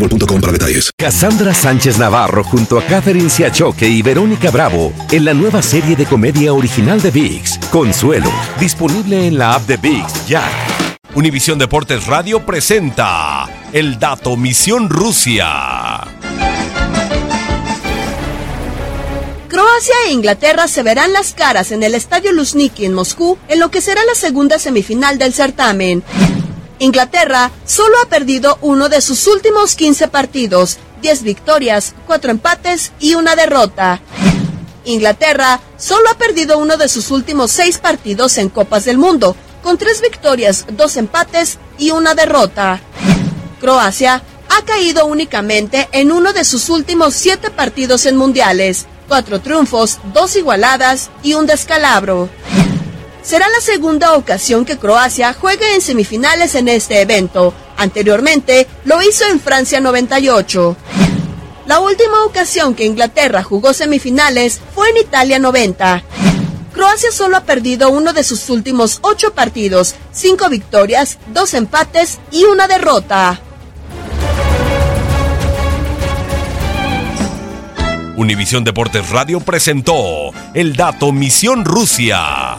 boostmobile.com para detalles. Cassandra Sánchez Navarro junto a Catherine Siachoque y Verónica Bravo en la nueva serie de comedia original de VIX, Consuelo, disponible en la app de VIX ya. Univisión Deportes Radio presenta El Dato Misión Rusia. Croacia e Inglaterra se verán las caras en el Estadio Luzhniki en Moscú en lo que será la segunda semifinal del certamen. Inglaterra solo ha perdido uno de sus últimos 15 partidos, 10 victorias, 4 empates y una derrota. Inglaterra solo ha perdido uno de sus últimos 6 partidos en Copas del Mundo, con 3 victorias, 2 empates y una derrota. Croacia ha caído únicamente en uno de sus últimos 7 partidos en mundiales, 4 triunfos, 2 igualadas y un descalabro. Será la segunda ocasión que Croacia juegue en semifinales en este evento. Anteriormente lo hizo en Francia 98. La última ocasión que Inglaterra jugó semifinales fue en Italia 90. Croacia solo ha perdido uno de sus últimos ocho partidos, cinco victorias, dos empates y una derrota. Univisión Deportes Radio presentó El Dato Misión Rusia.